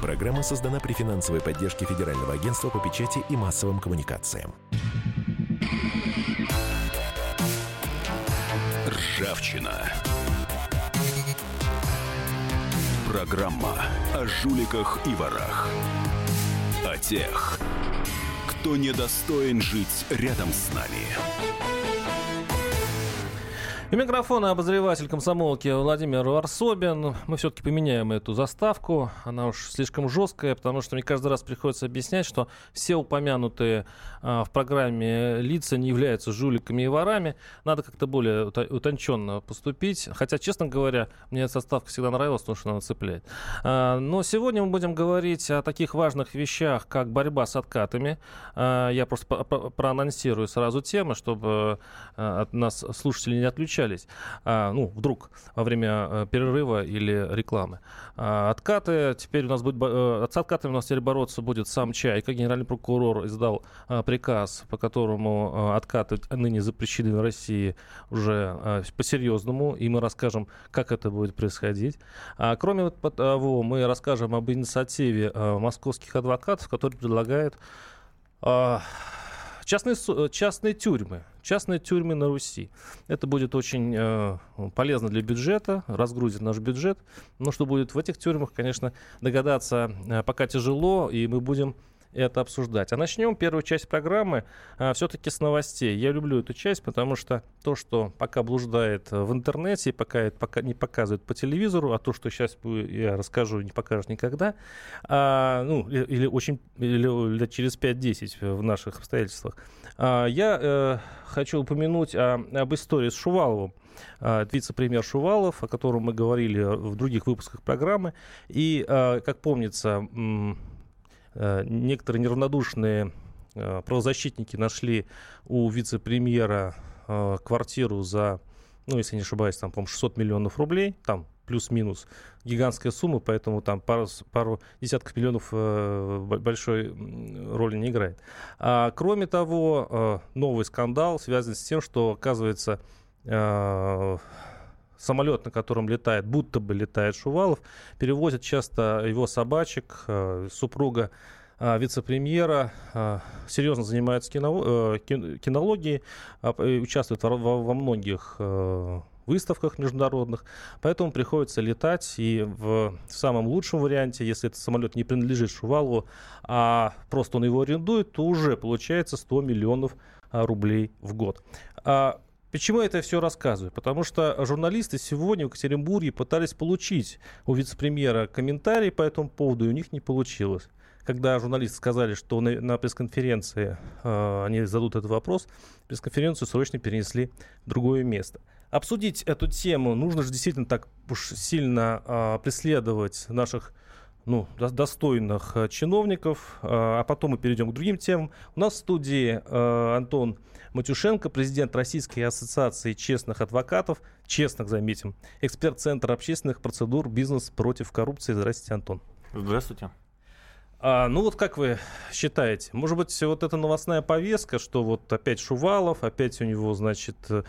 Программа создана при финансовой поддержке Федерального агентства по печати и массовым коммуникациям. Ржавчина. Программа о жуликах и ворах. О тех, кто недостоин жить рядом с нами. И микрофона обозреватель комсомолки Владимир Варсобин. Мы все-таки поменяем эту заставку. Она уж слишком жесткая, потому что мне каждый раз приходится объяснять, что все упомянутые а, в программе лица не являются жуликами и ворами. Надо как-то более утонченно поступить. Хотя, честно говоря, мне эта заставка всегда нравилась, потому что она цепляет. А, но сегодня мы будем говорить о таких важных вещах, как борьба с откатами. А, я просто проанонсирую сразу темы, чтобы а, от нас слушатели не отключались встречались, а, ну, вдруг во время а, перерыва или рекламы. А, откаты, теперь у нас будет, а, с откатами у нас теперь бороться будет сам Чайка. Генеральный прокурор издал а, приказ, по которому а, откаты ныне запрещены в России уже по-серьезному, и мы расскажем, как это будет происходить. Кроме того, мы расскажем об инициативе московских адвокатов, которые предлагают Частные, э, частные тюрьмы. Частные тюрьмы на Руси. Это будет очень э, полезно для бюджета, разгрузит наш бюджет. Но что будет в этих тюрьмах, конечно, догадаться э, пока тяжело, и мы будем это обсуждать. А начнем первую часть программы а, все-таки с новостей. Я люблю эту часть, потому что то, что пока блуждает в интернете, пока это пока не показывают по телевизору, а то, что сейчас я расскажу, не покажут никогда, а, ну, или очень или лет через 5-10 в наших обстоятельствах. А, я а, хочу упомянуть о, об истории с Шуваловым а, вице-премьер Шувалов, о котором мы говорили в других выпусках программы. И, а, как помнится, Э, некоторые неравнодушные э, правозащитники нашли у вице-премьера э, квартиру за, ну, если не ошибаюсь, там, по 600 миллионов рублей, там плюс-минус гигантская сумма, поэтому там пару, пару десятков миллионов э, большой роли не играет. А, кроме того, э, новый скандал связан с тем, что, оказывается, э, самолет, на котором летает, будто бы летает Шувалов, перевозят часто его собачек, э, супруга э, вице-премьера, э, серьезно занимается кино, кинологией, участвует во многих выставках международных, поэтому приходится летать, и в самом лучшем варианте, если этот самолет не принадлежит Шувалову, а просто он его арендует, то уже получается 100 миллионов рублей в год. А Почему я это все рассказываю? Потому что журналисты сегодня в Екатеринбурге пытались получить у вице-премьера комментарий по этому поводу, и у них не получилось. Когда журналисты сказали, что на, на пресс-конференции э, они зададут этот вопрос, пресс-конференцию срочно перенесли в другое место. Обсудить эту тему нужно же действительно так уж сильно э, преследовать наших ну, достойных э, чиновников, э, а потом мы перейдем к другим темам. У нас в студии э, Антон Матюшенко, президент Российской ассоциации честных адвокатов, честных, заметим, эксперт Центра общественных процедур «Бизнес против коррупции». Здравствуйте, Антон. Здравствуйте. А, ну вот как вы считаете, может быть, вот эта новостная повестка, что вот опять Шувалов, опять у него, значит, э,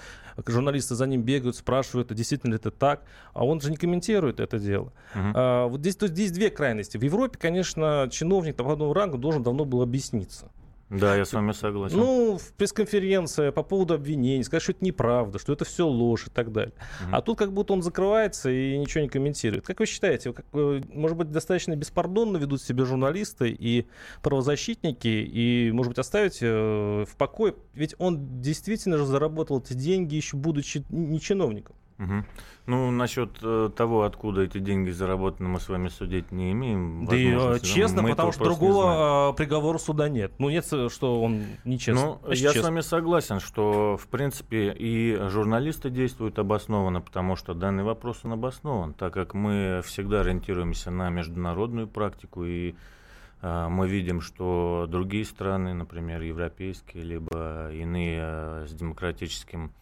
журналисты за ним бегают, спрашивают, а действительно ли это так, а он же не комментирует это дело. Uh-huh. А, вот здесь, то есть, здесь две крайности. В Европе, конечно, чиновник такого ранга должен давно был объясниться. Да, я с вами согласен. Ну, в пресс-конференции по поводу обвинений, сказать, что это неправда, что это все ложь и так далее. Угу. А тут как будто он закрывается и ничего не комментирует. Как вы считаете, как, может быть, достаточно беспардонно ведут себя журналисты и правозащитники, и, может быть, оставить э, в покое? Ведь он действительно же заработал эти деньги, еще будучи не чиновником. Угу. Ну, насчет э, того, откуда эти деньги заработаны, мы с вами судить не имеем. Да и э, честно, мы потому что другого приговора суда нет. Ну, нет, что он нечестно. Ну, я честно. с вами согласен, что, в принципе, и журналисты действуют обоснованно, потому что данный вопрос он обоснован, так как мы всегда ориентируемся на международную практику и э, мы видим, что другие страны, например, европейские, либо иные э, с демократическим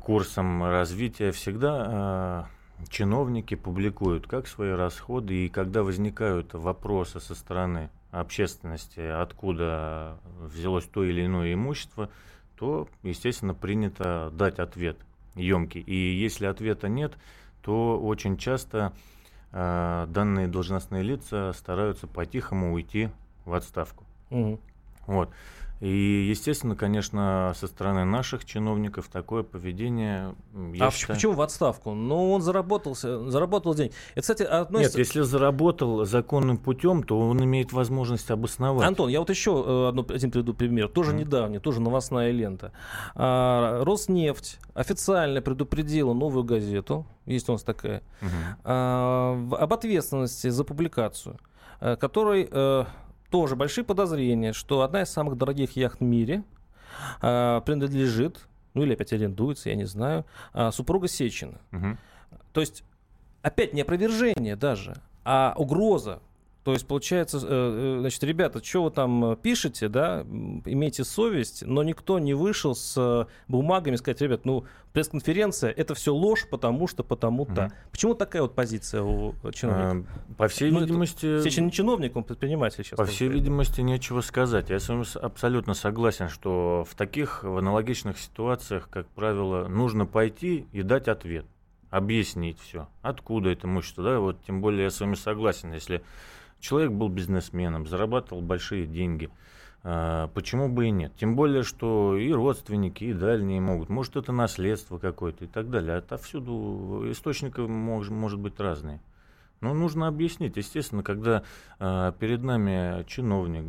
курсом развития всегда э, чиновники публикуют как свои расходы, и когда возникают вопросы со стороны общественности, откуда взялось то или иное имущество, то, естественно, принято дать ответ емкий. И если ответа нет, то очень часто э, данные должностные лица стараются по-тихому уйти в отставку. Угу. Вот. И, естественно, конечно, со стороны наших чиновников такое поведение... А считаю... почему в отставку? Ну, он заработался, заработал день. Это, кстати, относится... Нет, если заработал законным путем, то он имеет возможность обосновать. Антон, я вот еще э, одну, один приведу пример. Тоже mm. недавний, тоже новостная лента. А, Роснефть официально предупредила новую газету, есть у нас такая, mm-hmm. а, об ответственности за публикацию, э, которой э, тоже большие подозрения, что одна из самых дорогих яхт в мире э, принадлежит, ну или опять арендуется, я не знаю, э, супруга Сечина. Угу. То есть опять не опровержение даже, а угроза то есть, получается, э, э, значит, ребята, что вы там пишете, да, имейте совесть, но никто не вышел с бумагами сказать, ребят, ну, пресс-конференция, это все ложь, потому что, потому-то. Mm-hmm. Почему такая вот позиция у чиновника? А, по всей ну, видимости... Сечин не чиновник, он предприниматель сейчас. По всей сказать. видимости, нечего сказать. Я с вами абсолютно согласен, что в таких, в аналогичных ситуациях, как правило, нужно пойти и дать ответ объяснить все, откуда это имущество, да, вот тем более я с вами согласен, если Человек был бизнесменом, зарабатывал большие деньги. А, почему бы и нет? Тем более, что и родственники, и дальние могут. Может, это наследство какое-то и так далее. Отовсюду источников мож, может быть разные. Но нужно объяснить. Естественно, когда э, перед нами чиновник,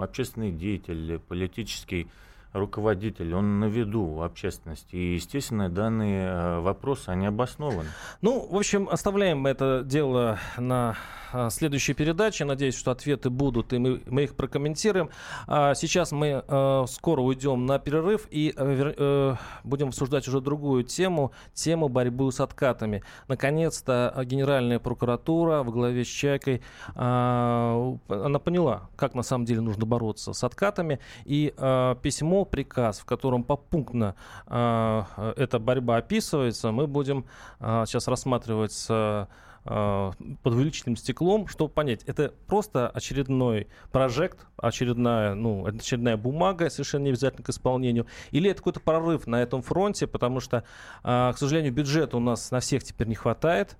общественный деятель, политический руководитель, он на виду у общественности. И, естественно, данные э, вопросы, они обоснованы. Ну, в общем, оставляем это дело на а, следующей передаче. Надеюсь, что ответы будут, и мы, мы их прокомментируем. А сейчас мы а, скоро уйдем на перерыв и а, будем обсуждать уже другую тему, тему борьбы с откатами. Наконец-то Генеральная прокуратура во главе с Чайкой, она поняла, как на самом деле нужно бороться с откатами. И а, письмо, приказ, в котором попунктно а, эта борьба описывается, мы будем а, сейчас рассматривать с Э, под увеличенным стеклом, чтобы понять, это просто очередной прожект, очередная, ну, очередная бумага, совершенно не обязательно к исполнению, или это какой-то прорыв на этом фронте, потому что, э, к сожалению, бюджета у нас на всех теперь не хватает,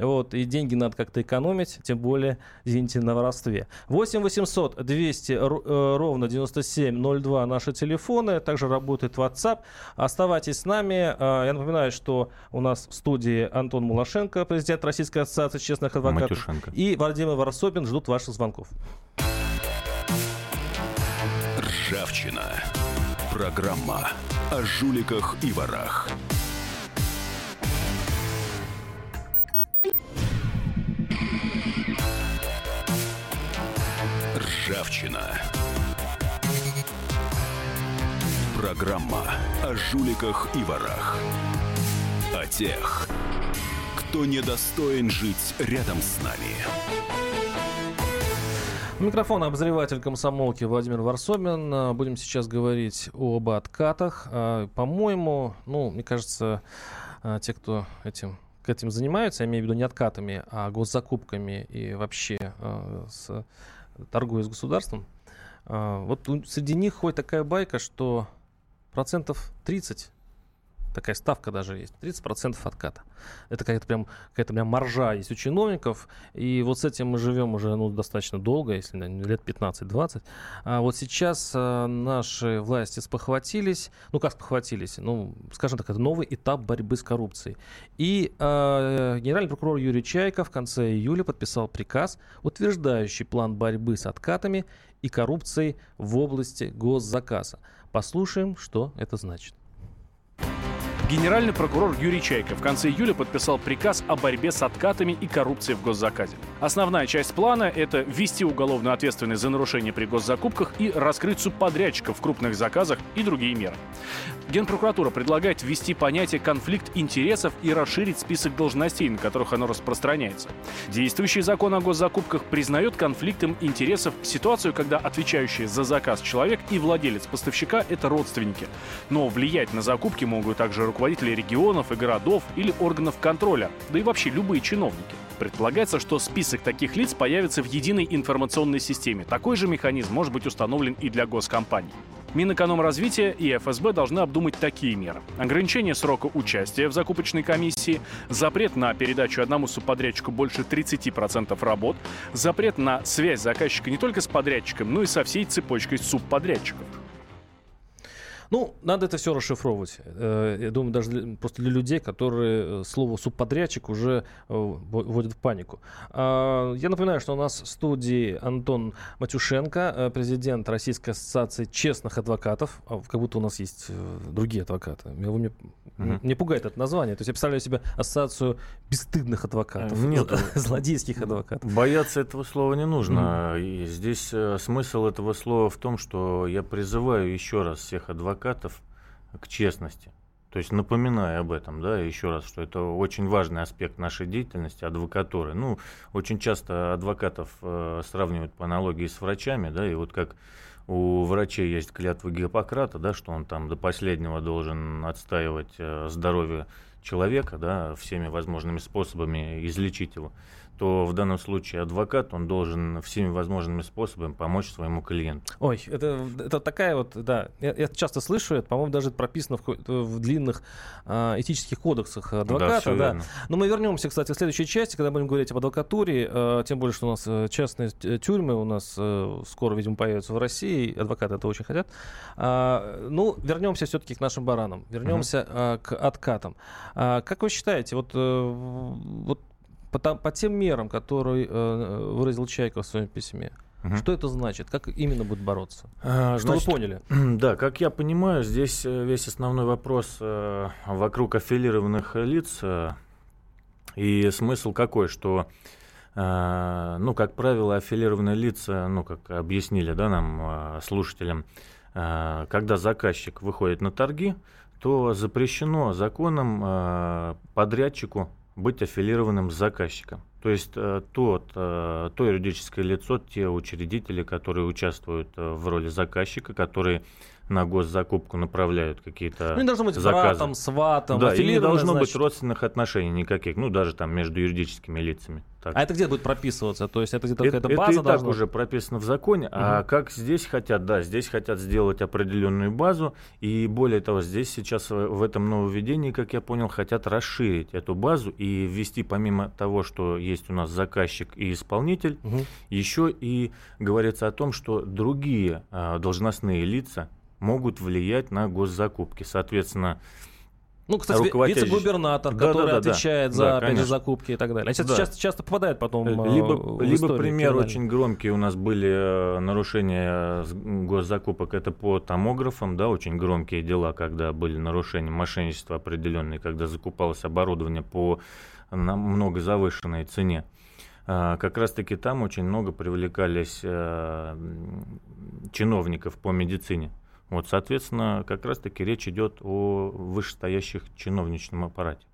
вот, и деньги надо как-то экономить, тем более, извините, на воровстве. 8 800 200 э, ровно 9702 наши телефоны. Также работает WhatsApp. Оставайтесь с нами. А, я напоминаю, что у нас в студии Антон Мулашенко, президент Российской ассоциации честных адвокатов. Матюшенко. И Владимир Варсобин ждут ваших звонков. Ржавчина. Программа о жуликах и ворах. Ржавчина. Программа о жуликах и ворах. О тех, кто недостоин жить рядом с нами. Микрофон обозреватель комсомолки Владимир Варсобин. Будем сейчас говорить об откатах. А, по-моему, ну, мне кажется, а, те, кто этим к этим занимаются, я имею в виду не откатами, а госзакупками и вообще с торгуя с государством, а, вот среди них ходит такая байка, что процентов 30 такая ставка даже есть, 30% отката. Это какая-то прям, какая-то прям маржа есть у чиновников, и вот с этим мы живем уже ну, достаточно долго, если лет 15-20. А вот сейчас а, наши власти спохватились, ну как спохватились, ну, скажем так, это новый этап борьбы с коррупцией. И а, генеральный прокурор Юрий Чайко в конце июля подписал приказ, утверждающий план борьбы с откатами и коррупцией в области госзаказа. Послушаем, что это значит. Генеральный прокурор Юрий Чайко в конце июля подписал приказ о борьбе с откатами и коррупцией в госзаказе. Основная часть плана – это ввести уголовную ответственность за нарушения при госзакупках и раскрыть субподрядчиков в крупных заказах и другие меры. Генпрокуратура предлагает ввести понятие «конфликт интересов» и расширить список должностей, на которых оно распространяется. Действующий закон о госзакупках признает конфликтом интересов ситуацию, когда отвечающий за заказ человек и владелец поставщика – это родственники. Но влиять на закупки могут также руководители регионов и городов или органов контроля, да и вообще любые чиновники. Предполагается, что список таких лиц появится в единой информационной системе. Такой же механизм может быть установлен и для госкомпаний. Минэкономразвития и ФСБ должны обдумать такие меры. Ограничение срока участия в закупочной комиссии, запрет на передачу одному субподрядчику больше 30% работ, запрет на связь заказчика не только с подрядчиком, но и со всей цепочкой субподрядчиков. Ну, надо это все расшифровывать. Э, я думаю, даже для, просто для людей, которые э, слово субподрядчик уже э, вводят в панику. А, я напоминаю, что у нас в студии Антон Матюшенко, президент Российской ассоциации честных адвокатов. А, как будто у нас есть другие адвокаты. Вы мне, mm-hmm. мне пугает это название. То есть я представляю себе ассоциацию бесстыдных адвокатов. Нет. Злодейских адвокатов. Бояться этого слова не нужно. Mm-hmm. И здесь смысл этого слова в том, что я призываю еще раз всех адвокатов к честности. То есть напоминая об этом, да, еще раз, что это очень важный аспект нашей деятельности, адвокатуры. Ну, очень часто адвокатов э, сравнивают по аналогии с врачами, да, и вот как у врачей есть клятва Гиппократа, да, что он там до последнего должен отстаивать э, здоровье человека, да, всеми возможными способами излечить его то в данном случае адвокат, он должен всеми возможными способами помочь своему клиенту. Ой, это, это такая вот, да, я, я часто слышу это, по-моему, даже прописано в, в длинных э, этических кодексах адвоката. Да, да. Но мы вернемся, кстати, в следующей части, когда будем говорить об адвокатуре, э, тем более, что у нас э, частные тюрьмы у нас э, скоро, видимо, появятся в России, адвокаты это очень хотят. Э, ну, вернемся все-таки к нашим баранам, вернемся uh-huh. э, к откатам. Э, как вы считаете, вот, э, вот по, по тем мерам, которые э, выразил Чайка в своем письме, Угу. Что это значит? Как именно будет бороться? А, что значит, вы поняли? Да, как я понимаю, здесь э, весь основной вопрос э, вокруг аффилированных лиц. Э, и смысл какой, что, э, ну, как правило, аффилированные лица, ну, как объяснили да, нам, э, слушателям, э, когда заказчик выходит на торги, то запрещено законом э, подрядчику быть аффилированным с заказчиком. То есть э, тот, э, то юридическое лицо, те учредители, которые участвуют э, в роли заказчика, которые на госзакупку направляют какие-то Ну, не должно быть заказы. братом, сватом, Да, и не должно значит... быть родственных отношений никаких, ну, даже там между юридическими лицами. Так. А это где будет прописываться? То есть это где-то какая-то база Это и должна... так уже прописано в законе, угу. а как здесь хотят, да, здесь хотят сделать определенную базу, и более того, здесь сейчас в этом нововведении, как я понял, хотят расширить эту базу и ввести помимо того, что есть у нас заказчик и исполнитель, угу. еще и говорится о том, что другие а, должностные лица могут влиять на госзакупки. Соответственно, ну, кстати, руководитель... вице-губернатор, да, который да, да, отвечает да, за да, опять же, закупки и так далее. А да. часто, часто попадает потом Либо, либо пример очень громкий у нас были э, нарушения госзакупок, это по томографам, да, очень громкие дела, когда были нарушения мошенничества определенные, когда закупалось оборудование по намного завышенной цене. А, как раз-таки там очень много привлекались э, чиновников по медицине. Вот, соответственно, как раз-таки речь идет о вышестоящих чиновничном аппарате.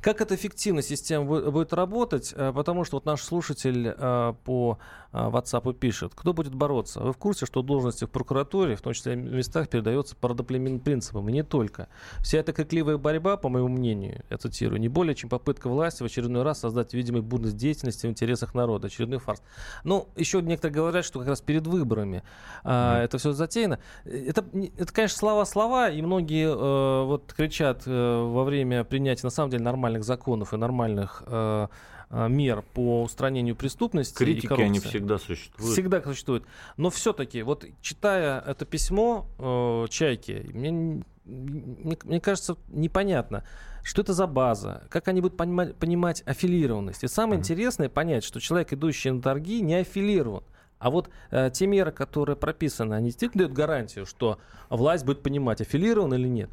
Как эта эффективная система будет работать? Э, потому что вот наш слушатель э, по э, WhatsApp пишет, кто будет бороться? Вы в курсе, что должности в прокуратуре, в том числе в местах, передаются по родоплеменным принципам, и не только. Вся эта крикливая борьба, по моему мнению, я цитирую, не более чем попытка власти в очередной раз создать видимый будность деятельности в интересах народа, очередной фарс. Ну, еще некоторые говорят, что как раз перед выборами mm. это все затеяно. Это, это, конечно, слова-слова, и многие э, вот кричат э, во время принятия, на самом деле, нормальных законов и нормальных э, э, мер по устранению преступности Критики, и коррупции. они всегда существуют. Всегда существуют. Но все-таки, вот читая это письмо э, Чайки, мне, мне, мне кажется непонятно, что это за база, как они будут понимать, понимать аффилированность. И самое mm-hmm. интересное понять, что человек, идущий на торги, не аффилирован. А вот э, те меры, которые прописаны, они действительно дают гарантию, что власть будет понимать, аффилирован или нет?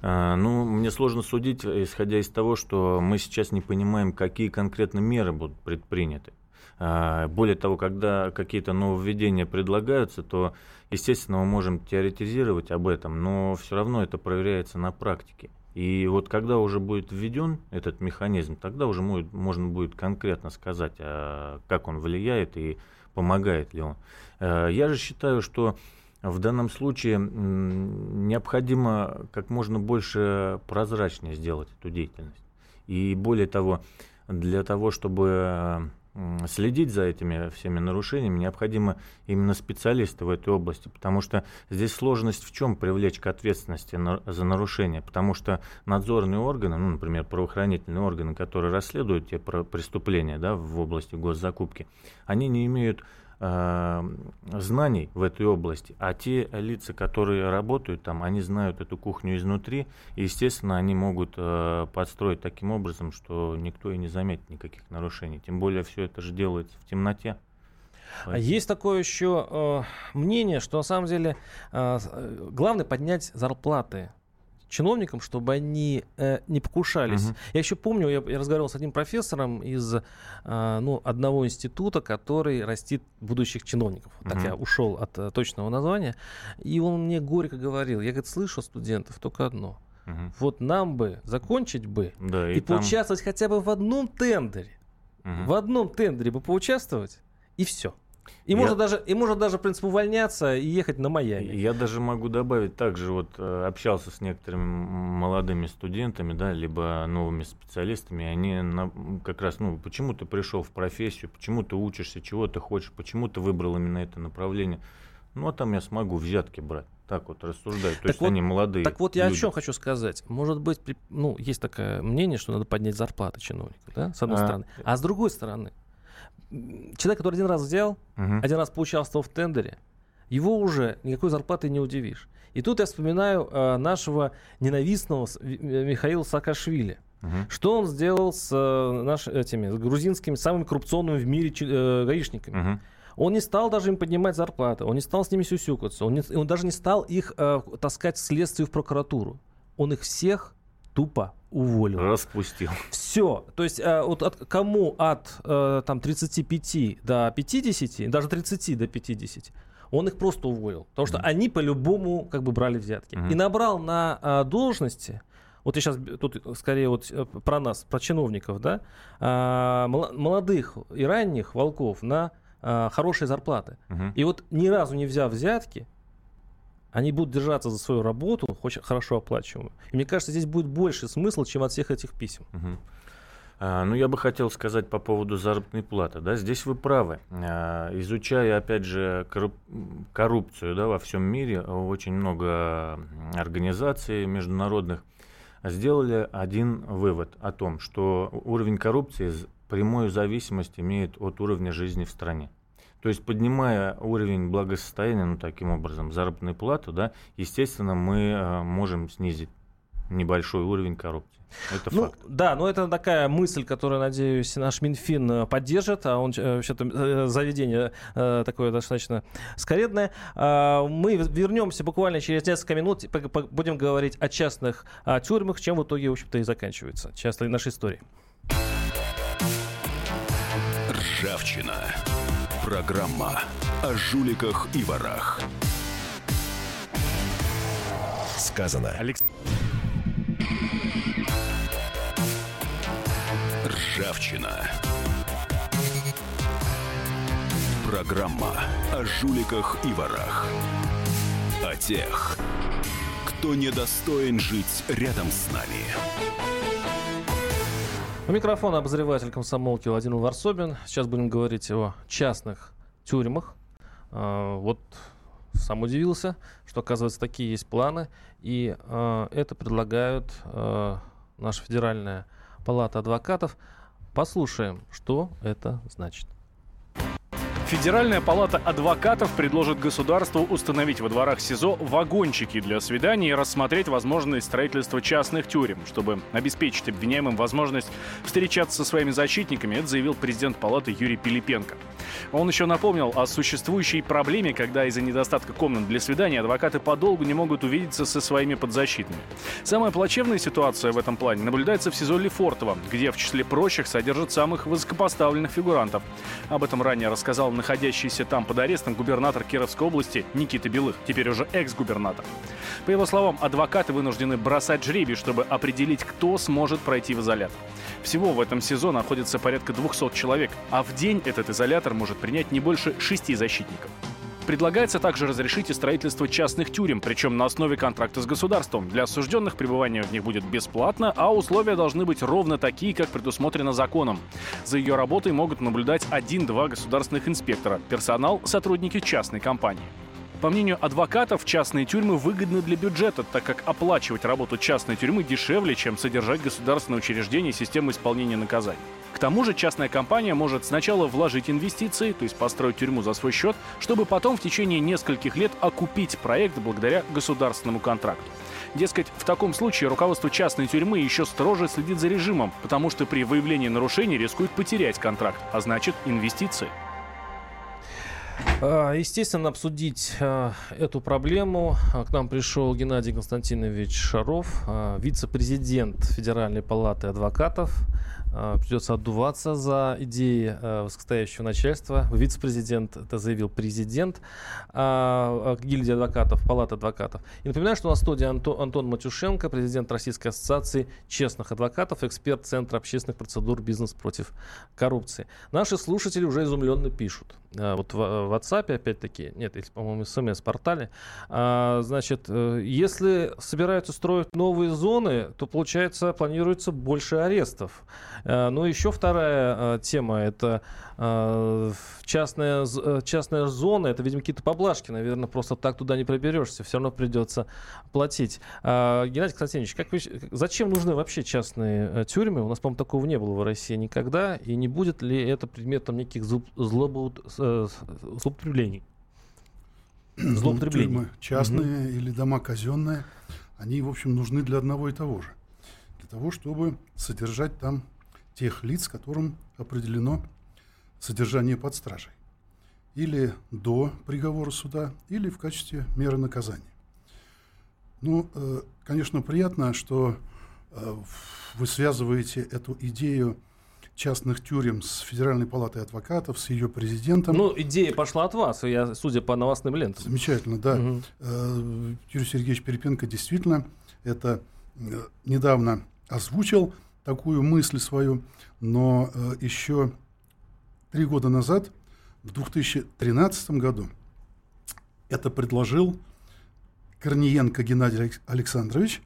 А, ну, мне сложно судить, исходя из того, что мы сейчас не понимаем, какие конкретно меры будут предприняты. А, более того, когда какие-то нововведения предлагаются, то, естественно, мы можем теоретизировать об этом, но все равно это проверяется на практике. И вот когда уже будет введен этот механизм, тогда уже будет, можно будет конкретно сказать, а, как он влияет и помогает ли он. Я же считаю, что в данном случае необходимо как можно больше прозрачнее сделать эту деятельность. И более того, для того, чтобы следить за этими всеми нарушениями, необходимо именно специалисты в этой области, потому что здесь сложность в чем привлечь к ответственности за нарушение, потому что надзорные органы, ну, например, правоохранительные органы, которые расследуют те преступления да, в области госзакупки, они не имеют знаний в этой области, а те лица, которые работают там, они знают эту кухню изнутри, и, естественно, они могут э, подстроить таким образом, что никто и не заметит никаких нарушений. Тем более все это же делается в темноте. А есть такое еще э, мнение, что на самом деле э, э главное поднять зарплаты чиновникам, чтобы они э, не покушались. Угу. Я еще помню, я, я разговаривал с одним профессором из э, ну, одного института, который растит будущих чиновников. Угу. Так я ушел от э, точного названия. И он мне горько говорил, я говорит, слышу студентов только одно. Угу. Вот нам бы закончить бы да, и, и там... поучаствовать хотя бы в одном тендере. Угу. В одном тендере бы поучаствовать, и все. И, я... можно даже, и можно даже, в принципе, увольняться и ехать на Майами. Я даже могу добавить, также вот э, общался с некоторыми молодыми студентами, да, либо новыми специалистами, они на, как раз, ну, почему ты пришел в профессию, почему ты учишься, чего ты хочешь, почему ты выбрал именно это направление. Ну, а там я смогу взятки брать. Так вот рассуждать. То так есть вот, они молодые. Так вот, я люди. о чем хочу сказать. Может быть, ну, есть такое мнение, что надо поднять зарплаты чиновников, да, с одной а, стороны. А с другой стороны, человек, который один раз взял, угу. один раз поучаствовал в тендере, его уже никакой зарплаты не удивишь. И тут я вспоминаю э, нашего ненавистного Михаила Саакашвили. Угу. Что он сделал с э, наш, этими с грузинскими самыми коррупционными в мире э, гаишниками? Угу. Он не стал даже им поднимать зарплаты, он не стал с ними сюсюкаться, он, не, он даже не стал их э, таскать в следствие в прокуратуру. Он их всех тупо уволил. Распустил. Все. То есть э, вот от, кому от э, там, 35 до 50, даже 30 до 50, он их просто уволил. Потому что mm-hmm. они по-любому как бы брали взятки. Mm-hmm. И набрал на э, должности, вот я сейчас тут скорее вот э, про нас, про чиновников, да, э, молодых и ранних волков на э, хорошие зарплаты. Mm-hmm. И вот ни разу не взяв взятки, они будут держаться за свою работу, очень хорошо оплачиваемую. И мне кажется, здесь будет больше смысла, чем от всех этих писем. А, ну, я бы хотел сказать по поводу заработной платы. Да, здесь вы правы. А, изучая, опять же, коррупцию да, во всем мире, очень много организаций международных сделали один вывод о том, что уровень коррупции прямую зависимость имеет от уровня жизни в стране. То есть, поднимая уровень благосостояния, ну, таким образом, заработную плату, да, естественно, мы э, можем снизить небольшой уровень коррупции. Это ну, факт. Да, но это такая мысль, которую, надеюсь, наш Минфин э, поддержит, а он э, вообще-то э, заведение такое достаточно скоредное. А, мы вернемся буквально через несколько минут, будем говорить о частных тюрьмах, чем в итоге, в общем-то, и заканчивается часто нашей истории. Ржавчина. Программа о жуликах и ворах. Сказано. Алекс... Ржавчина. Программа о жуликах и ворах. О тех, кто недостоин жить рядом с нами. У микрофона обозреватель комсомолки Владимир Варсобин. Сейчас будем говорить о частных тюрьмах. А, вот сам удивился, что, оказывается, такие есть планы. И а, это предлагают а, наша Федеральная палата адвокатов. Послушаем, что это значит. Федеральная палата адвокатов предложит государству установить во дворах СИЗО вагончики для свиданий и рассмотреть возможность строительства частных тюрем, чтобы обеспечить обвиняемым возможность встречаться со своими защитниками, это заявил президент палаты Юрий Пилипенко. Он еще напомнил о существующей проблеме, когда из-за недостатка комнат для свиданий адвокаты подолгу не могут увидеться со своими подзащитными. Самая плачевная ситуация в этом плане наблюдается в СИЗО Лефортово, где в числе прочих содержат самых высокопоставленных фигурантов. Об этом ранее рассказал находящийся там под арестом губернатор Кировской области Никита Белых, теперь уже экс-губернатор. По его словам, адвокаты вынуждены бросать жребий, чтобы определить, кто сможет пройти в изолятор. Всего в этом СИЗО находится порядка 200 человек, а в день этот изолятор может принять не больше шести защитников. Предлагается также разрешить и строительство частных тюрем, причем на основе контракта с государством. Для осужденных пребывание в них будет бесплатно, а условия должны быть ровно такие, как предусмотрено законом. За ее работой могут наблюдать один-два государственных инспектора, персонал – сотрудники частной компании. По мнению адвокатов, частные тюрьмы выгодны для бюджета, так как оплачивать работу частной тюрьмы дешевле, чем содержать государственное учреждение и систему исполнения наказаний. К тому же частная компания может сначала вложить инвестиции, то есть построить тюрьму за свой счет, чтобы потом в течение нескольких лет окупить проект благодаря государственному контракту. Дескать, в таком случае руководство частной тюрьмы еще строже следит за режимом, потому что при выявлении нарушений рискует потерять контракт, а значит инвестиции. А, естественно, обсудить а, эту проблему а, к нам пришел Геннадий Константинович Шаров, вице-президент Федеральной палаты адвокатов. Придется отдуваться за идеи высокостоящего начальства. Вице-президент, это заявил президент гильдии адвокатов, палаты адвокатов. И напоминаю, что у нас в студии Антон, Матюшенко, президент Российской ассоциации честных адвокатов, эксперт Центра общественных процедур «Бизнес против коррупции». Наши слушатели уже изумленно пишут. Вот в WhatsApp, опять-таки, нет, если, по-моему, смс-портале. Значит, э, если собираются строить новые зоны, то, получается, планируется больше арестов. А, ну, еще вторая а, тема, это а, частная, э, частная зона, это, видимо, какие-то поблажки, наверное, просто так туда не проберешься, все равно придется платить. А, Геннадий Константинович, как вы, зачем нужны вообще частные э, тюрьмы? У нас, по-моему, такого не было в России никогда, и не будет ли это предметом неких злоупотреблений. Злоупотреблений. Тюрьмы частные угу. или дома казенные, они, в общем, нужны для одного и того же. Для того, чтобы содержать там тех лиц, которым определено содержание под стражей. Или до приговора суда, или в качестве меры наказания. Ну, э, конечно, приятно, что э, вы связываете эту идею частных тюрем с Федеральной палатой адвокатов, с ее президентом. Ну, идея пошла от вас, я, судя по новостным лентам. Замечательно, да. Угу. Юрий Сергеевич Перепенко действительно это недавно озвучил, такую мысль свою, но э, еще три года назад, в 2013 году, это предложил Корниенко Геннадий Александрович,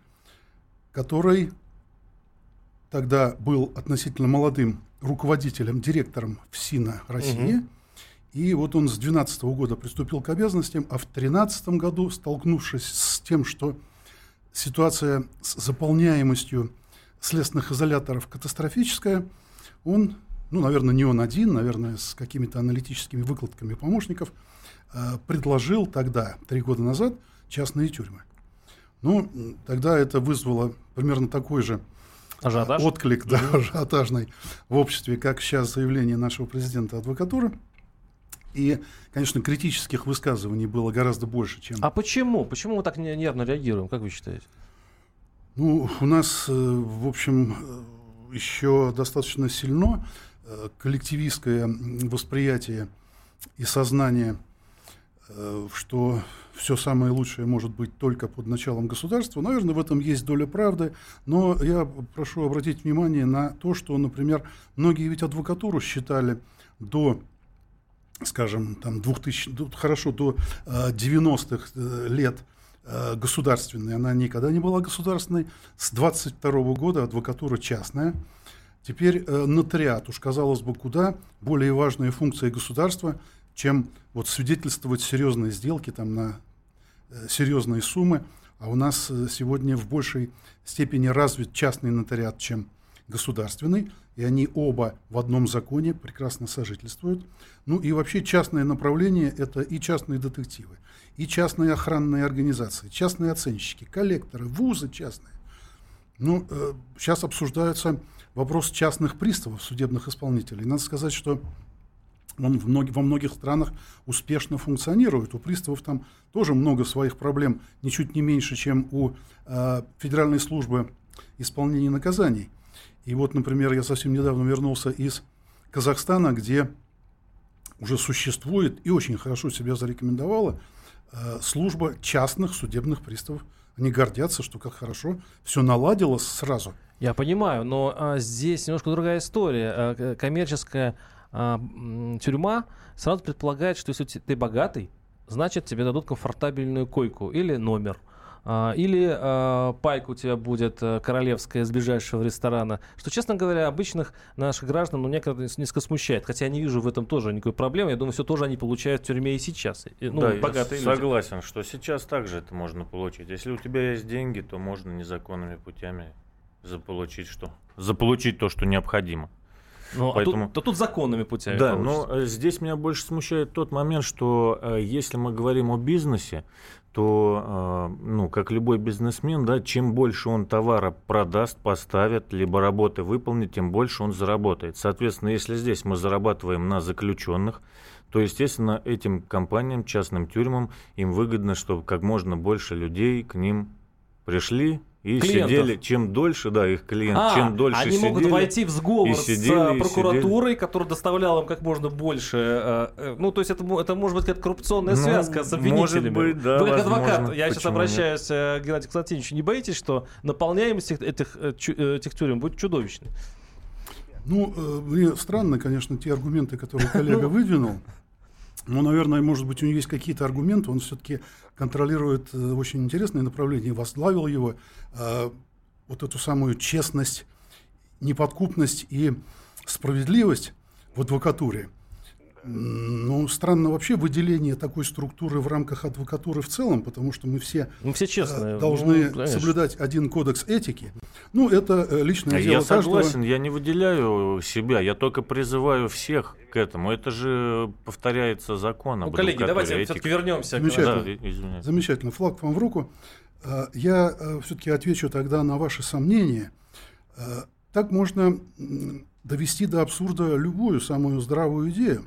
который тогда был относительно молодым руководителем, директором ФСИНа России. Угу. И вот он с 2012 года приступил к обязанностям, а в 2013 году, столкнувшись с тем, что ситуация с заполняемостью следственных изоляторов катастрофическая, он, ну, наверное, не он один, наверное, с какими-то аналитическими выкладками помощников, э, предложил тогда, три года назад, частные тюрьмы. Ну, тогда это вызвало примерно такой же Ажиотаж? отклик, да, ажиотажный в обществе, как сейчас заявление нашего президента адвокатуры. И, конечно, критических высказываний было гораздо больше, чем... А почему? Почему мы так нервно реагируем, как вы считаете? Ну, у нас, э, в общем, э, еще достаточно сильно э, коллективистское восприятие и сознание, что все самое лучшее может быть только под началом государства. Наверное, в этом есть доля правды, но я прошу обратить внимание на то, что, например, многие ведь адвокатуру считали до скажем, там 2000, хорошо, до 90-х э, лет государственной, она никогда не была государственной. С 22 года адвокатура частная. Теперь э, нотариат, уж казалось бы, куда более важная функция государства, чем вот свидетельствовать серьезные сделки там на э, серьезные суммы, а у нас э, сегодня в большей степени развит частный нотариат, чем государственный, и они оба в одном законе прекрасно сожительствуют. Ну и вообще частное направление – это и частные детективы, и частные охранные организации, частные оценщики, коллекторы, вузы частные. Ну, э, сейчас обсуждается вопрос частных приставов, судебных исполнителей. Надо сказать, что он в многих, во многих странах успешно функционирует. У приставов там тоже много своих проблем, ничуть не меньше, чем у э, Федеральной службы исполнения наказаний. И вот, например, я совсем недавно вернулся из Казахстана, где уже существует и очень хорошо себя зарекомендовала служба частных судебных приставов. Они гордятся, что как хорошо все наладилось сразу. Я понимаю, но а, здесь немножко другая история. А, коммерческая а, тюрьма сразу предполагает, что если ты богатый, значит тебе дадут комфортабельную койку или номер. А, или а, пайка у тебя будет а, королевская из ближайшего ресторана. Что, честно говоря, обычных наших граждан ну, некогда несколько смущает. Хотя я не вижу в этом тоже никакой проблемы. Я думаю, все тоже они получают в тюрьме и сейчас. Ну, да, богатые я согласен, люди. что сейчас также это можно получить. Если у тебя есть деньги, то можно незаконными путями заполучить что? Заполучить то, что необходимо. Ну, Поэтому... а тут, то тут законными путями. Да, получится. но э, здесь меня больше смущает тот момент, что э, если мы говорим о бизнесе, то, э, ну, как любой бизнесмен, да, чем больше он товара продаст, поставит, либо работы выполнит, тем больше он заработает. Соответственно, если здесь мы зарабатываем на заключенных, то, естественно, этим компаниям, частным тюрьмам, им выгодно, чтобы как можно больше людей к ним пришли, и клиентов. сидели, чем дольше, да, их клиент, а, чем дольше они сидели. Они могут войти в сговор сидели, с прокуратурой, которая доставляла им как можно больше. Э, э, ну, то есть это, это может быть какая-то коррупционная ну, связка с обвинителями. Может быть, да, Вы как возможно. адвокат, я сейчас обращаюсь э, к Геннадию Константиновичу, не боитесь, что наполняемость этих, этих тюрем будет чудовищной? Ну, мне странно, конечно, те аргументы, которые коллега ну, выдвинул. Но, наверное, может быть, у него есть какие-то аргументы, он все-таки контролирует э, очень интересное направление, возглавил его, э, вот эту самую честность, неподкупность и справедливость в адвокатуре – ну, странно вообще выделение такой структуры в рамках адвокатуры в целом, потому что мы все, мы все честные. Э, должны ну, соблюдать один кодекс этики. Ну, это э, личное я дело Я согласен, я не выделяю себя, я только призываю всех к этому. Это же повторяется законом. Ну, коллеги, давайте все-таки вернемся. Замечательно. Да, Замечательно. Флаг вам в руку. Э, я все-таки отвечу тогда на ваши сомнения. Так можно довести до абсурда любую самую здравую идею.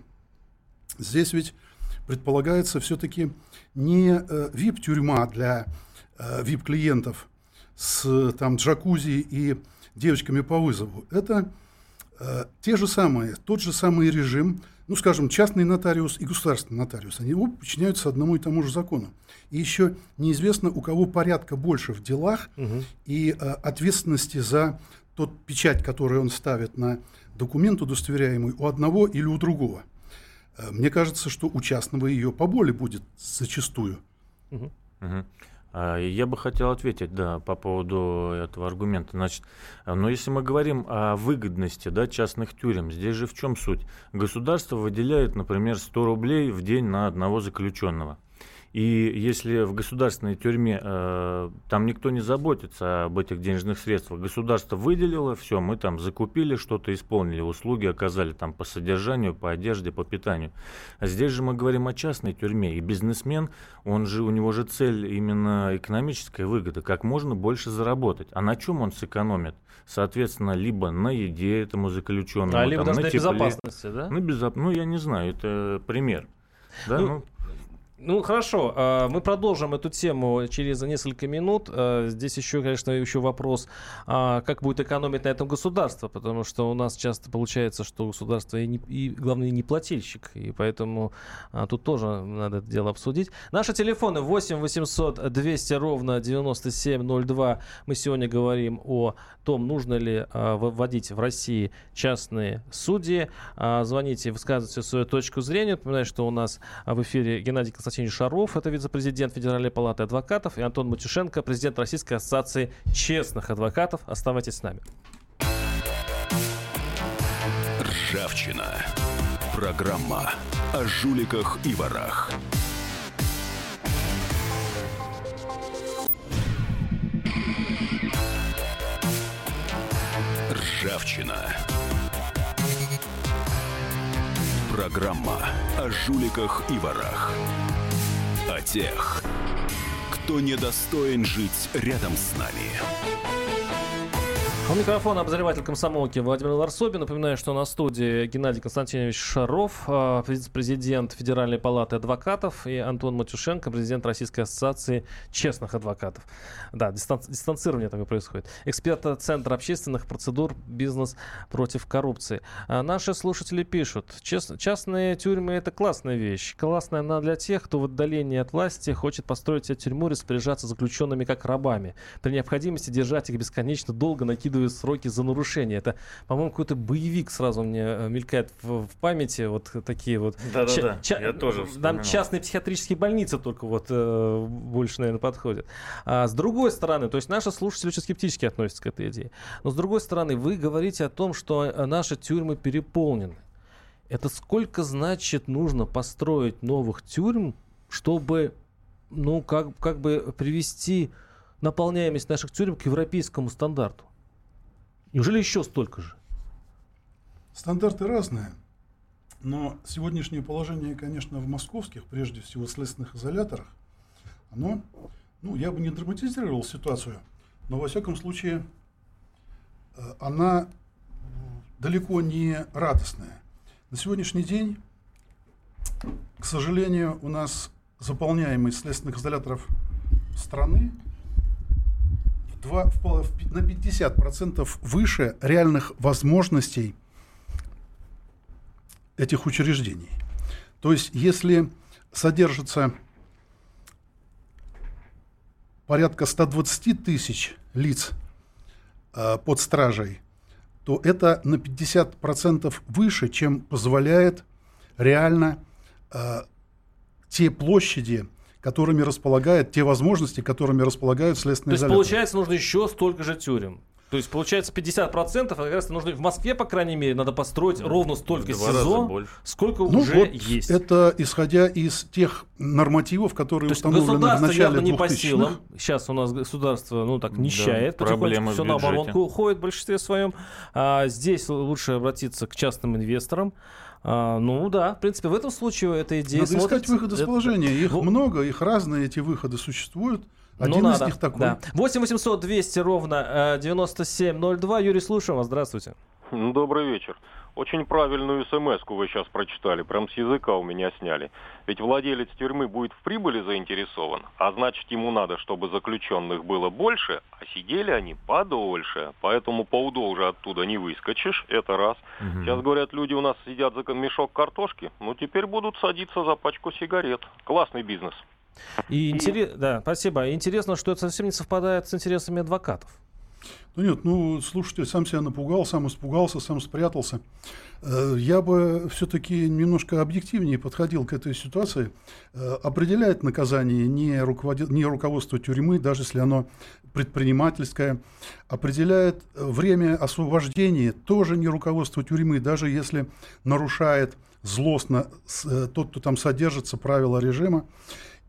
Здесь ведь предполагается все-таки не VIP-тюрьма э, для VIP-клиентов э, с там джакузи и девочками по вызову. Это э, те же самые, тот же самый режим, ну, скажем, частный нотариус и государственный нотариус, они оба подчиняются одному и тому же закону. И еще неизвестно, у кого порядка больше в делах угу. и э, ответственности за тот печать, который он ставит на документ удостоверяемый, у одного или у другого. Э, мне кажется, что у частного ее поболе будет зачастую. Угу. Я бы хотел ответить, да, по поводу этого аргумента. Значит, э, но если мы говорим о выгодности да, частных тюрем, здесь же в чем суть? Государство выделяет, например, 100 рублей в день на одного заключенного. И если в государственной тюрьме э, там никто не заботится об этих денежных средствах, государство выделило, все, мы там закупили что-то, исполнили услуги, оказали там по содержанию, по одежде, по питанию. А здесь же мы говорим о частной тюрьме, и бизнесмен, он же, у него же цель именно экономическая выгода, как можно больше заработать. А на чем он сэкономит? Соответственно, либо на еде этому заключенному, а, либо там, на, на безопасности, да? На безоп... Ну, я не знаю, это пример. Да, ну, ну, ну хорошо, а, мы продолжим эту тему через несколько минут. А, здесь еще, конечно, еще вопрос, а, как будет экономить на этом государство, потому что у нас часто получается, что государство и, не, и главное, не плательщик, и поэтому тут тоже надо это дело обсудить. Наши телефоны 8 800 200 ровно 9702. Мы сегодня говорим о том, нужно ли вводить в России частные судьи. Звоните, высказывайте свою точку зрения. Напоминаю, что у нас в эфире Геннадий Константинович Шаров, это вице-президент Федеральной палаты адвокатов, и Антон Матюшенко, президент Российской ассоциации честных адвокатов. Оставайтесь с нами. Ржавчина. Программа о жуликах и ворах. Ржавчина. Программа о жуликах и ворах тех, кто недостоин жить рядом с нами. У микрофона обозреватель комсомолки Владимир Варсобин. Напоминаю, что на студии Геннадий Константинович Шаров, а, президент Федеральной палаты адвокатов, и Антон Матюшенко, президент Российской ассоциации честных адвокатов. Да, дистанци- дистанцирование такое происходит. Эксперт Центра общественных процедур «Бизнес против коррупции». А наши слушатели пишут, чест- частные тюрьмы – это классная вещь. Классная она для тех, кто в отдалении от власти хочет построить себе тюрьму распоряжаться заключенными как рабами. При необходимости держать их бесконечно долго, накидывая откидывают сроки за нарушение. Это, по-моему, какой-то боевик сразу мне э, мелькает в, в памяти, вот такие вот. Да-да-да, я тоже Там частные психиатрические больницы только вот э, больше, наверное, подходят. А с другой стороны, то есть наши слушатели очень скептически относятся к этой идее. Но с другой стороны, вы говорите о том, что э, наши тюрьмы переполнены. Это сколько, значит, нужно построить новых тюрьм, чтобы, ну, как, как бы привести наполняемость наших тюрем к европейскому стандарту? Неужели еще столько же? Стандарты разные. Но сегодняшнее положение, конечно, в московских, прежде всего, следственных изоляторах, оно, ну, я бы не драматизировал ситуацию, но, во всяком случае, э, она далеко не радостная. На сегодняшний день, к сожалению, у нас заполняемость следственных изоляторов страны два, на 50% выше реальных возможностей этих учреждений. То есть, если содержится порядка 120 тысяч лиц э, под стражей, то это на 50% выше, чем позволяет реально э, те площади, которыми располагает, те возможности, которыми располагают следственные То есть, получается, нужно еще столько же тюрем. То есть получается 50%, а как раз нужно в Москве, по крайней мере, надо построить ровно столько Два СИЗО, сколько ну, уже вот есть. Это исходя из тех нормативов, которые То установлены в начале не по силам. Сейчас у нас государство, ну так, нищает, да, потихоньку все на оборонку уходит в большинстве своем. А здесь лучше обратиться к частным инвесторам. А, ну да, в принципе, в этом случае эта идея Надо смотрится... искать выход из положения. Их ну... много, их разные, эти выходы существуют. Один ну, из надо, них такой. Да. 8 800 200 ровно 9702. Э, Юрий, слушаем вас. Здравствуйте. Добрый вечер. Очень правильную смс вы сейчас прочитали, прям с языка у меня сняли. Ведь владелец тюрьмы будет в прибыли заинтересован, а значит ему надо, чтобы заключенных было больше, а сидели они подольше. Поэтому поудолже оттуда не выскочишь, это раз. Угу. Сейчас говорят, люди у нас сидят за мешок картошки, ну теперь будут садиться за пачку сигарет. Классный бизнес. И, интерес... да, спасибо. Интересно, что это совсем не совпадает с интересами адвокатов. Ну нет, ну слушатель сам себя напугал, сам испугался, сам спрятался. Э, я бы все-таки немножко объективнее подходил к этой ситуации. Э, определяет наказание не, руководит, не руководство тюрьмы, даже если оно предпринимательское. Определяет время освобождения тоже не руководство тюрьмы, даже если нарушает злостно э, тот, кто там содержится, правила режима.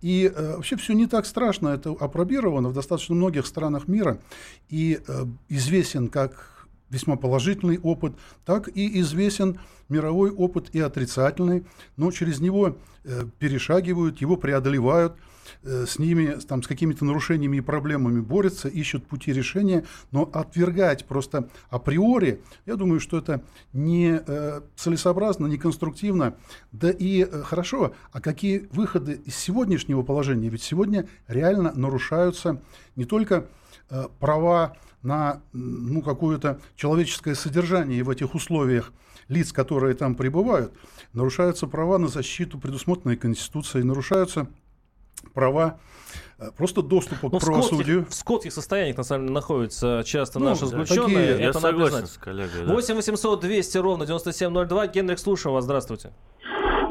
И э, вообще все не так страшно, это опробировано в достаточно многих странах мира. И э, известен как весьма положительный опыт, так и известен мировой опыт и отрицательный, но через него э, перешагивают, его преодолевают – с ними, там, с какими-то нарушениями и проблемами борются, ищут пути решения, но отвергать просто априори, я думаю, что это не э, целесообразно, не конструктивно. Да и э, хорошо, а какие выходы из сегодняшнего положения? Ведь сегодня реально нарушаются не только э, права на ну, какое-то человеческое содержание в этих условиях лиц, которые там пребывают, нарушаются права на защиту, предусмотренные Конституцией, нарушаются права э, просто доступа Но к правосудию. В скотских состояниях, на самом деле, находятся часто ну, наши заключенные. Такие, я согласен с коллегой. Да. 8 800 200 ровно 9702. Генрих, слушаю вас. Здравствуйте.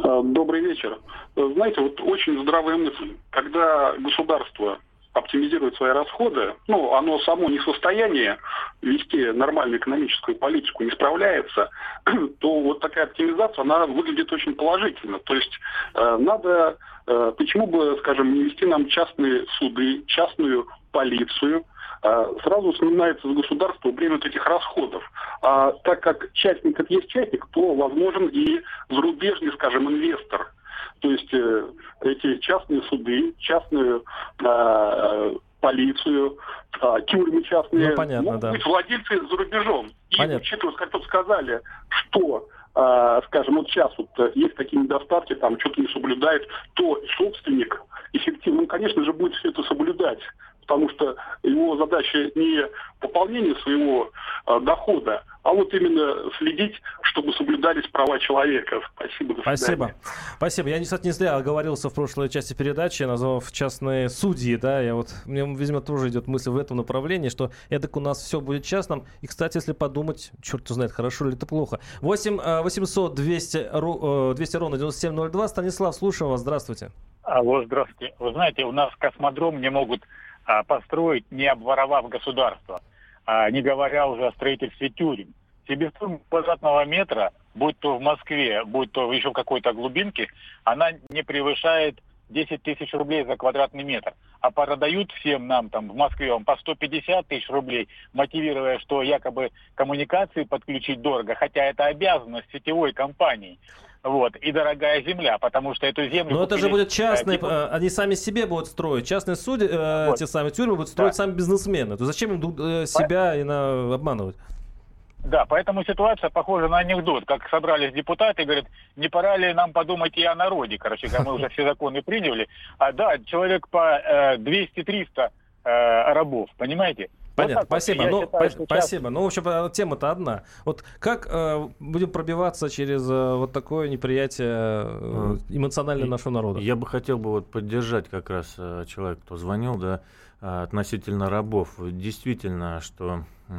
А, добрый вечер. Знаете, вот очень здравая мысль. Когда государство оптимизирует свои расходы, ну, оно само не в состоянии вести нормальную экономическую политику, не справляется, то вот такая оптимизация, она выглядит очень положительно. То есть э, надо Э, почему бы, скажем, не вести нам частные суды, частную полицию, э, сразу вспоминается с государства время этих расходов. А так как частник это есть частник, то возможен и зарубежный, скажем, инвестор. То есть э, эти частные суды, частную э, полицию, э, тюрьмы частные ну, понятно, могут да. быть владельцы за рубежом. И понятно. учитывая, как тут сказали, что а, скажем, вот сейчас вот э, есть такие недостатки, там что-то не соблюдает, то собственник эффективно, ну, конечно же, будет все это соблюдать. Потому что его задача не пополнение своего э, дохода, а вот именно следить, чтобы соблюдались права человека. Спасибо. До Спасибо. Спасибо. Я, кстати, не зря оговорился в прошлой части передачи, назвав частные судьи, да, я вот, мне, видимо, тоже идет мысль в этом направлении, что эдак у нас все будет частным. И, кстати, если подумать, черт знает, хорошо ли это плохо. 8 800 200, 200 ровно 9702. Станислав, слушаю вас. Здравствуйте. Алло, здравствуйте. Вы знаете, у нас космодром не могут а, построить, не обворовав государство а не говоря уже о строительстве тюрем. Себестоимость квадратного метра, будь то в Москве, будь то еще в какой-то глубинке, она не превышает 10 тысяч рублей за квадратный метр. А продают всем нам там в Москве он по 150 тысяч рублей, мотивируя, что якобы коммуникации подключить дорого, хотя это обязанность сетевой компании вот, и дорогая земля, потому что эту землю... Но это же будет частные, э, они сами себе будут строить, частные судьи, э, вот. те самые тюрьмы будут строить да. сами бизнесмены. То зачем им э, себя и на, обманывать? Да, поэтому ситуация похожа на анекдот. Как собрались депутаты и говорят, не пора ли нам подумать и о народе, короче, мы уже все законы приняли. А да, человек по э, 200-300 э, рабов, понимаете? Понятно, вот спасибо. Ну, считаю, по- спасибо. Ну, в общем, э, тема-то одна. Вот как э, будем пробиваться через э, вот такое неприятие э, эмоционально нашего народа? Я бы хотел бы вот поддержать как раз э, человек, кто звонил, да, э, относительно рабов. Действительно, что э,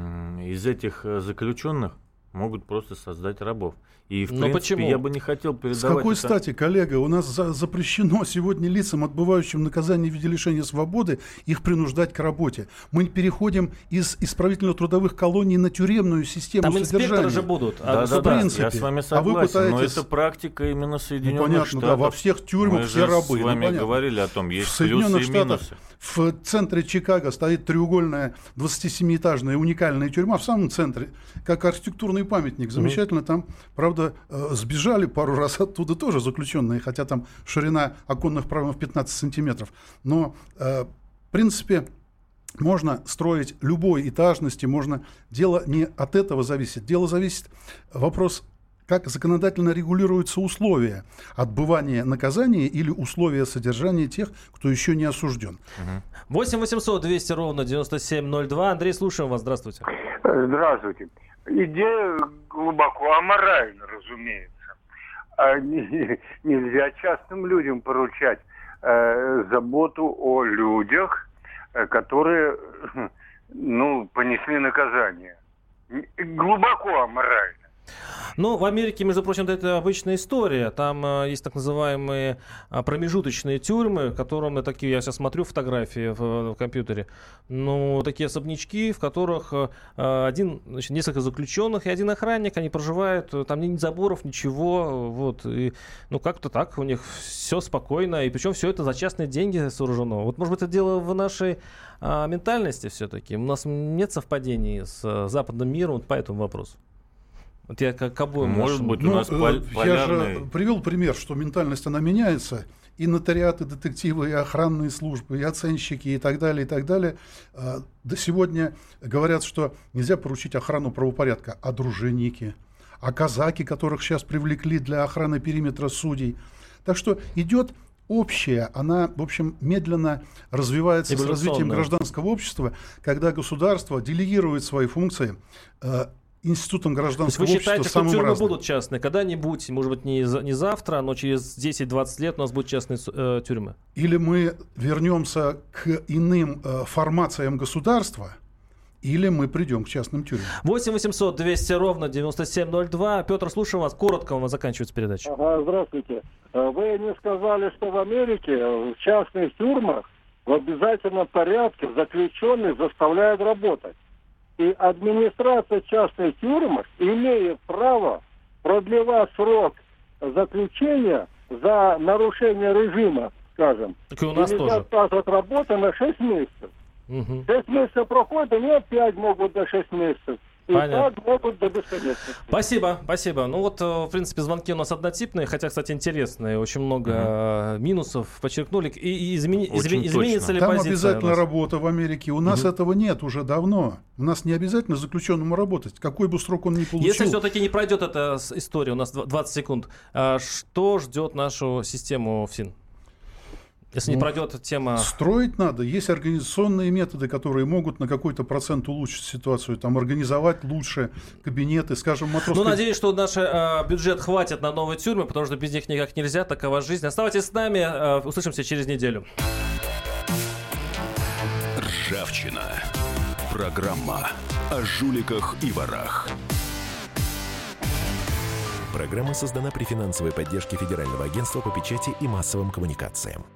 из этих э, заключенных могут просто создать рабов. И, в Но принципе, почему? я бы не хотел передавать... С какой это... стати, коллега, у нас за запрещено сегодня лицам, отбывающим наказание в виде лишения свободы, их принуждать к работе. Мы переходим из исправительно-трудовых колоний на тюремную систему Там содержания. же будут. А, да, да, да, принципе. я с вами согласен, а вы пытаетесь... но это практика именно Соединенных ну, понятно, Штатов. Да, во всех тюрьмах Мы все рабы. Мы с вами ну, говорили о том, есть в Соединенных плюсы и минусы. Штатах в центре Чикаго стоит треугольная 27-этажная уникальная тюрьма, в самом центре, как архитектурный памятник. Замечательно. Там, правда, э, сбежали пару раз оттуда тоже заключенные, хотя там ширина оконных проемов 15 сантиметров. Но, э, в принципе, можно строить любой этажности, можно... Дело не от этого зависит. Дело зависит... Вопрос как законодательно регулируются условия отбывания наказания или условия содержания тех, кто еще не осужден. 8 800 200 ровно 9702. Андрей, слушаем вас. Здравствуйте. Здравствуйте. Идея глубоко аморальна, разумеется. А не, нельзя частным людям поручать э, заботу о людях, э, которые ну, понесли наказание. Глубоко аморально. Ну, в Америке, между прочим, это обычная история. Там э, есть так называемые э, промежуточные тюрьмы, которым такие, я сейчас смотрю фотографии в, в компьютере, ну, такие особнячки, в которых э, один, значит, несколько заключенных и один охранник, они проживают, э, там нет заборов, ничего, вот, и, ну, как-то так, у них все спокойно, и причем все это за частные деньги сооружено. Вот, может быть, это дело в нашей э, ментальности все-таки. У нас нет совпадений с э, западным миром вот по этому вопросу. Вот я как обоим Может быть, у ну, нас полярный... Я же привел пример, что ментальность, она меняется. И нотариаты, детективы, и охранные службы, и оценщики, и так далее, и так далее. А, до сегодня говорят, что нельзя поручить охрану правопорядка, а дружинники, а казаки, которых сейчас привлекли для охраны периметра судей. Так что идет общая, она, в общем, медленно развивается с развитием гражданского общества, когда государство делегирует свои функции э, институтом гражданского общества. Вы считаете, что тюрьмы разным. будут частные? Когда-нибудь, может быть, не, не завтра, но через 10-20 лет у нас будут частные э, тюрьмы? Или мы вернемся к иным э, формациям государства, или мы придем к частным тюрьмам. 8 800 200 ровно 9702. Петр, слушаю вас. Коротко у нас заканчивается передача. Ага, здравствуйте. Э, вы не сказали, что в Америке в частных тюрьмах в обязательном порядке заключенных заставляют работать. И администрация частных тюрьмах имеет право продлевать срок заключения за нарушение режима, скажем. Так и у нас и тоже. от работы на 6 месяцев. Угу. 6 месяцев проходит, они опять могут до 6 месяцев. И Понятно. так могут до бесконечности. Спасибо, спасибо. Ну вот, э, в принципе, звонки у нас однотипные, хотя, кстати, интересные. Очень много угу. минусов подчеркнули. И, и измени, измени, изменится ли Там позиция? обязательно работа в Америке. У нас угу. этого нет уже давно. У нас не обязательно заключенному работать, какой бы срок он ни получил. Если все-таки не пройдет эта история, у нас 20 секунд, а что ждет нашу систему ФСИН? Если не Ну, пройдет тема... Строить надо. Есть организационные методы, которые могут на какой-то процент улучшить ситуацию. Там организовать лучше кабинеты, скажем, матросские... Ну, надеюсь, что наш э, бюджет хватит на новые тюрьмы, потому что без них никак нельзя, такова жизнь. Оставайтесь с нами, э, услышимся через неделю. Ржавчина. Программа о жуликах и ворах. Программа создана при финансовой поддержке Федерального агентства по печати и массовым коммуникациям.